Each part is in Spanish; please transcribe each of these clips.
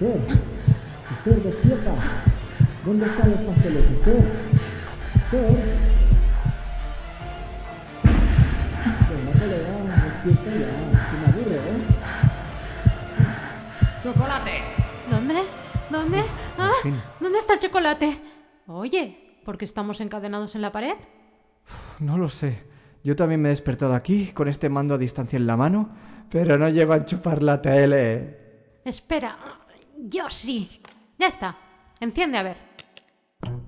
Esther, Esther, despierta. ¿Dónde están los pasteles, Esther? Esther. Venga, colega, despierta ya. Se me aburre, ¿eh? ¡Chocolate! ¿Dónde? ¿Dónde? ¿Ah? fin. ¿Dónde está el chocolate? Oye, ¿por qué estamos encadenados en la pared? No lo sé. Yo también me he despertado aquí con este mando a distancia en la mano, pero no llego a enchufar la tele. Espera, yo sí. Ya está. Enciende a ver. Hola,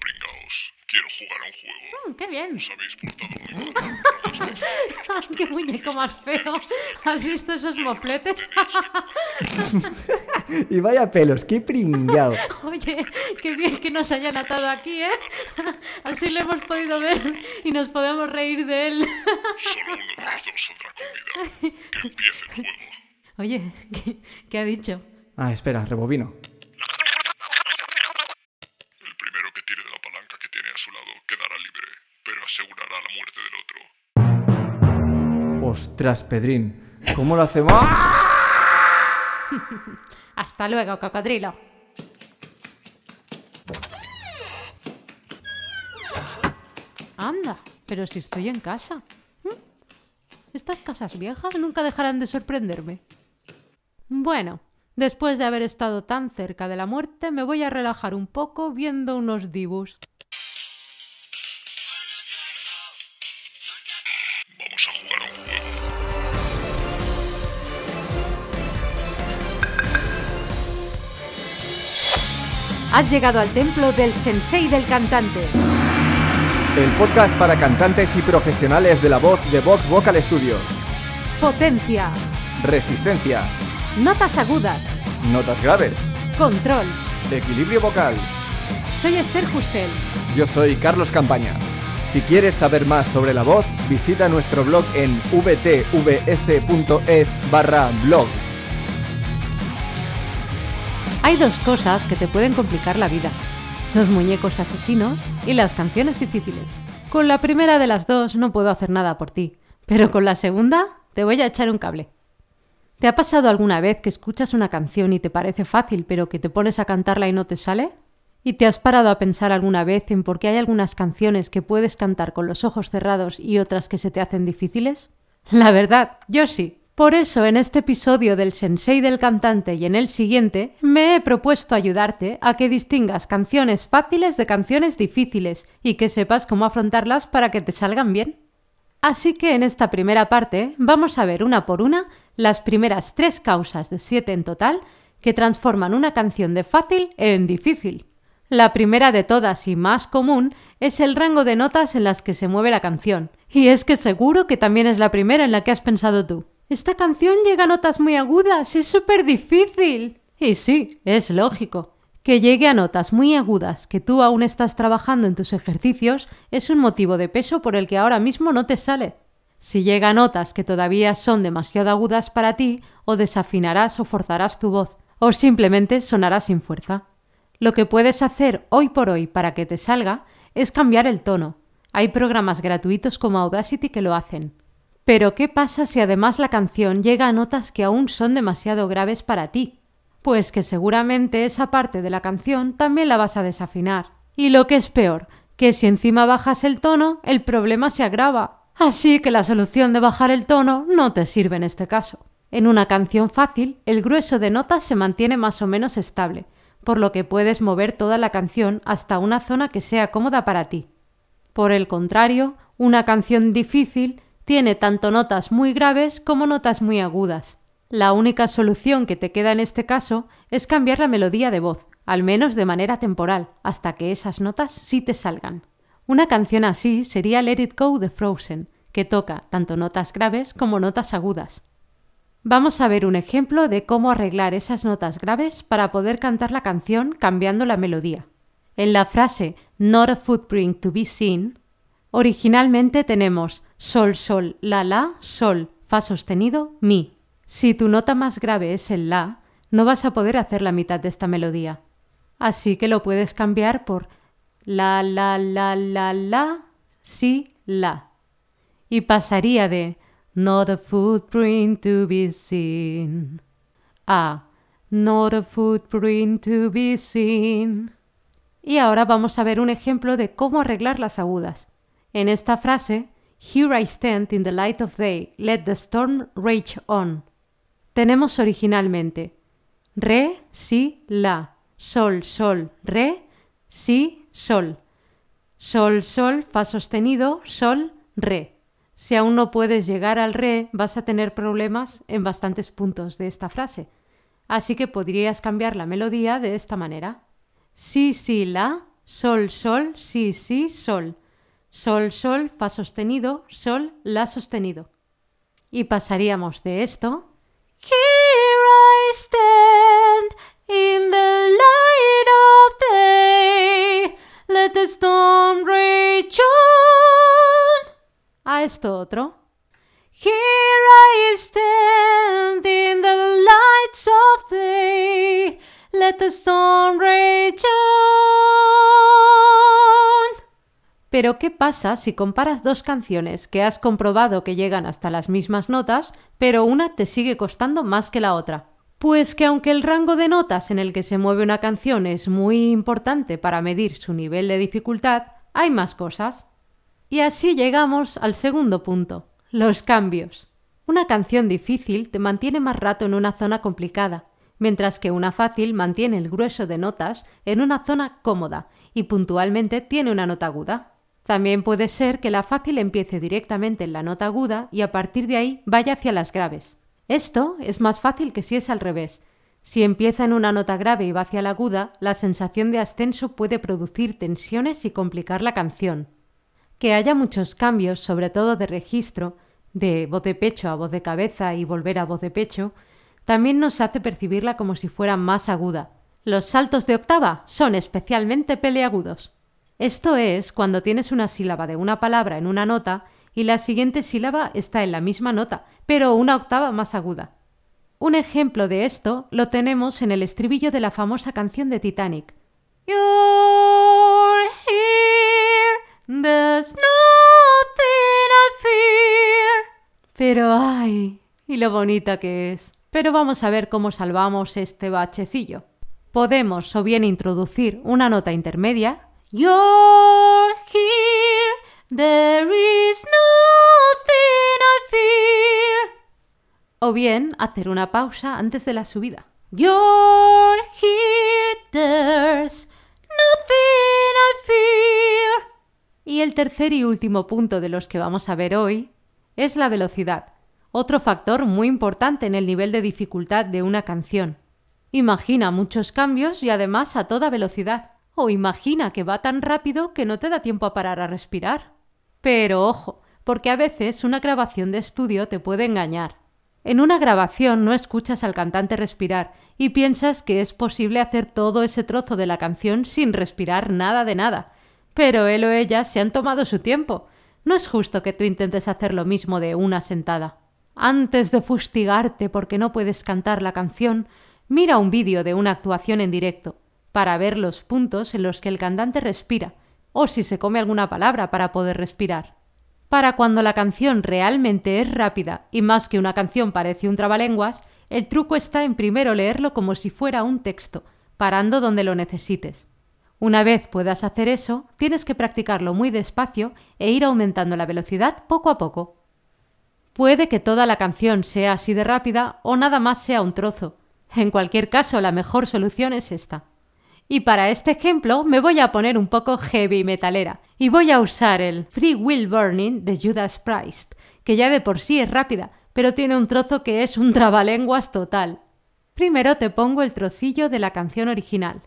pringaos. Quiero jugar a un juego. Mm, ¡Qué bien! Os habéis portado muy mal. ¡Ay, ¡Qué muñeco más feo! ¿Has visto esos mofletes? Y vaya pelos, qué pringao. Oye, qué bien que nos hayan atado aquí, ¿eh? Así lo hemos podido ver y nos podemos reír de él. Solo uno de los dos saldrá con vida. Que empiece el juego. Oye, ¿qué, qué ha dicho? Ah, espera, rebobino. El primero que tire de la palanca que tiene a su lado quedará libre, pero asegurará la muerte del otro. Ostras, Pedrín, ¿cómo lo hacemos? ¡Ah! Hasta luego, cocodrilo. Anda, pero si estoy en casa. ¿Mm? Estas casas viejas nunca dejarán de sorprenderme. Bueno, después de haber estado tan cerca de la muerte, me voy a relajar un poco viendo unos dibus. Vamos a jugar a un juego. Has llegado al templo del sensei del cantante. El podcast para cantantes y profesionales de la voz de Vox Vocal Studio. Potencia. Resistencia, Notas agudas. notas graves, Control. equilibrio vocal. Soy Esther Justel. Yo soy Carlos Campaña. Si quieres saber más sobre la voz, visita nuestro blog en vtvs.es barra blog. Hay dos cosas que te pueden complicar la vida. Los muñecos asesinos y las canciones difíciles. Con la primera de las dos no puedo hacer nada por ti, pero con la segunda te voy a echar un cable. ¿Te ha pasado alguna vez que escuchas una canción y te parece fácil, pero que te pones a cantarla y no te sale? ¿Y te has parado a pensar alguna vez en por qué hay algunas canciones que puedes cantar con los ojos cerrados y otras que se te hacen difíciles? La verdad, yo sí. Por eso en este episodio del Sensei del cantante y en el siguiente me he propuesto ayudarte a que distingas canciones fáciles de canciones difíciles y que sepas cómo afrontarlas para que te salgan bien. Así que en esta primera parte vamos a ver una por una las primeras tres causas de siete en total que transforman una canción de fácil en difícil. La primera de todas y más común es el rango de notas en las que se mueve la canción. Y es que seguro que también es la primera en la que has pensado tú. Esta canción llega a notas muy agudas, es súper difícil. Y sí, es lógico. Que llegue a notas muy agudas que tú aún estás trabajando en tus ejercicios es un motivo de peso por el que ahora mismo no te sale. Si llega a notas que todavía son demasiado agudas para ti, o desafinarás o forzarás tu voz, o simplemente sonarás sin fuerza. Lo que puedes hacer hoy por hoy para que te salga es cambiar el tono. Hay programas gratuitos como Audacity que lo hacen. Pero ¿qué pasa si además la canción llega a notas que aún son demasiado graves para ti? Pues que seguramente esa parte de la canción también la vas a desafinar. Y lo que es peor, que si encima bajas el tono, el problema se agrava. Así que la solución de bajar el tono no te sirve en este caso. En una canción fácil, el grueso de notas se mantiene más o menos estable, por lo que puedes mover toda la canción hasta una zona que sea cómoda para ti. Por el contrario, una canción difícil tiene tanto notas muy graves como notas muy agudas. La única solución que te queda en este caso es cambiar la melodía de voz, al menos de manera temporal, hasta que esas notas sí te salgan. Una canción así sería Let It Go de Frozen, que toca tanto notas graves como notas agudas. Vamos a ver un ejemplo de cómo arreglar esas notas graves para poder cantar la canción cambiando la melodía. En la frase Not a footprint to be seen, originalmente tenemos sol, sol, la, la, sol, fa sostenido, mi. Si tu nota más grave es el la, no vas a poder hacer la mitad de esta melodía. Así que lo puedes cambiar por la, la, la, la, la, si, la. Y pasaría de Not a footprint to be seen a Not a footprint to be seen. Y ahora vamos a ver un ejemplo de cómo arreglar las agudas. En esta frase, Here I stand in the light of day, let the storm rage on. Tenemos originalmente Re, Si, La, Sol, Sol, Re, Si, Sol. Sol, Sol, Fa sostenido, Sol, Re. Si aún no puedes llegar al Re, vas a tener problemas en bastantes puntos de esta frase. Así que podrías cambiar la melodía de esta manera. Si, si, la, sol, sol, si, si, sol. Sol, sol, fa sostenido, sol, la sostenido. Y pasaríamos de esto. Let the storm rage on. A esto otro. Here I stand in the lights of day. Let the storm rage on. Pero ¿qué pasa si comparas dos canciones que has comprobado que llegan hasta las mismas notas, pero una te sigue costando más que la otra? Pues que aunque el rango de notas en el que se mueve una canción es muy importante para medir su nivel de dificultad, hay más cosas. Y así llegamos al segundo punto, los cambios. Una canción difícil te mantiene más rato en una zona complicada, mientras que una fácil mantiene el grueso de notas en una zona cómoda y puntualmente tiene una nota aguda. También puede ser que la fácil empiece directamente en la nota aguda y a partir de ahí vaya hacia las graves. Esto es más fácil que si es al revés. Si empieza en una nota grave y va hacia la aguda, la sensación de ascenso puede producir tensiones y complicar la canción. Que haya muchos cambios, sobre todo de registro, de voz de pecho a voz de cabeza y volver a voz de pecho, también nos hace percibirla como si fuera más aguda. Los saltos de octava son especialmente peleagudos. Esto es cuando tienes una sílaba de una palabra en una nota y la siguiente sílaba está en la misma nota, pero una octava más aguda. Un ejemplo de esto lo tenemos en el estribillo de la famosa canción de Titanic. You're here, there's nothing I fear. Pero ay, y lo bonita que es. Pero vamos a ver cómo salvamos este bachecillo. Podemos o bien introducir una nota intermedia. You're here, O bien hacer una pausa antes de la subida. You're here, there's nothing I fear. Y el tercer y último punto de los que vamos a ver hoy es la velocidad, otro factor muy importante en el nivel de dificultad de una canción. Imagina muchos cambios y además a toda velocidad. O imagina que va tan rápido que no te da tiempo a parar a respirar. Pero ojo, porque a veces una grabación de estudio te puede engañar. En una grabación no escuchas al cantante respirar y piensas que es posible hacer todo ese trozo de la canción sin respirar nada de nada. Pero él o ella se han tomado su tiempo. No es justo que tú intentes hacer lo mismo de una sentada. Antes de fustigarte porque no puedes cantar la canción, mira un vídeo de una actuación en directo para ver los puntos en los que el cantante respira o si se come alguna palabra para poder respirar. Para cuando la canción realmente es rápida y más que una canción parece un trabalenguas, el truco está en primero leerlo como si fuera un texto, parando donde lo necesites. Una vez puedas hacer eso, tienes que practicarlo muy despacio e ir aumentando la velocidad poco a poco. Puede que toda la canción sea así de rápida o nada más sea un trozo. En cualquier caso, la mejor solución es esta. Y para este ejemplo me voy a poner un poco heavy metalera y voy a usar el Free Will Burning de Judas Priest, que ya de por sí es rápida, pero tiene un trozo que es un trabalenguas total. Primero te pongo el trocillo de la canción original.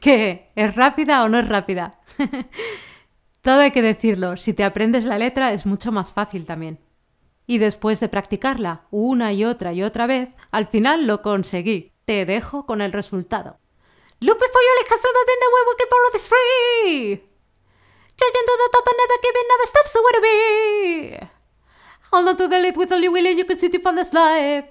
¿Qué? ¿Es rápida o no es rápida? Todo hay que decirlo, si te aprendes la letra es mucho más fácil también. Y después de practicarla una y otra y otra vez, al final lo conseguí. Te dejo con el resultado. Look before you like have been the way we can borrow this free. The with only will and you can see the.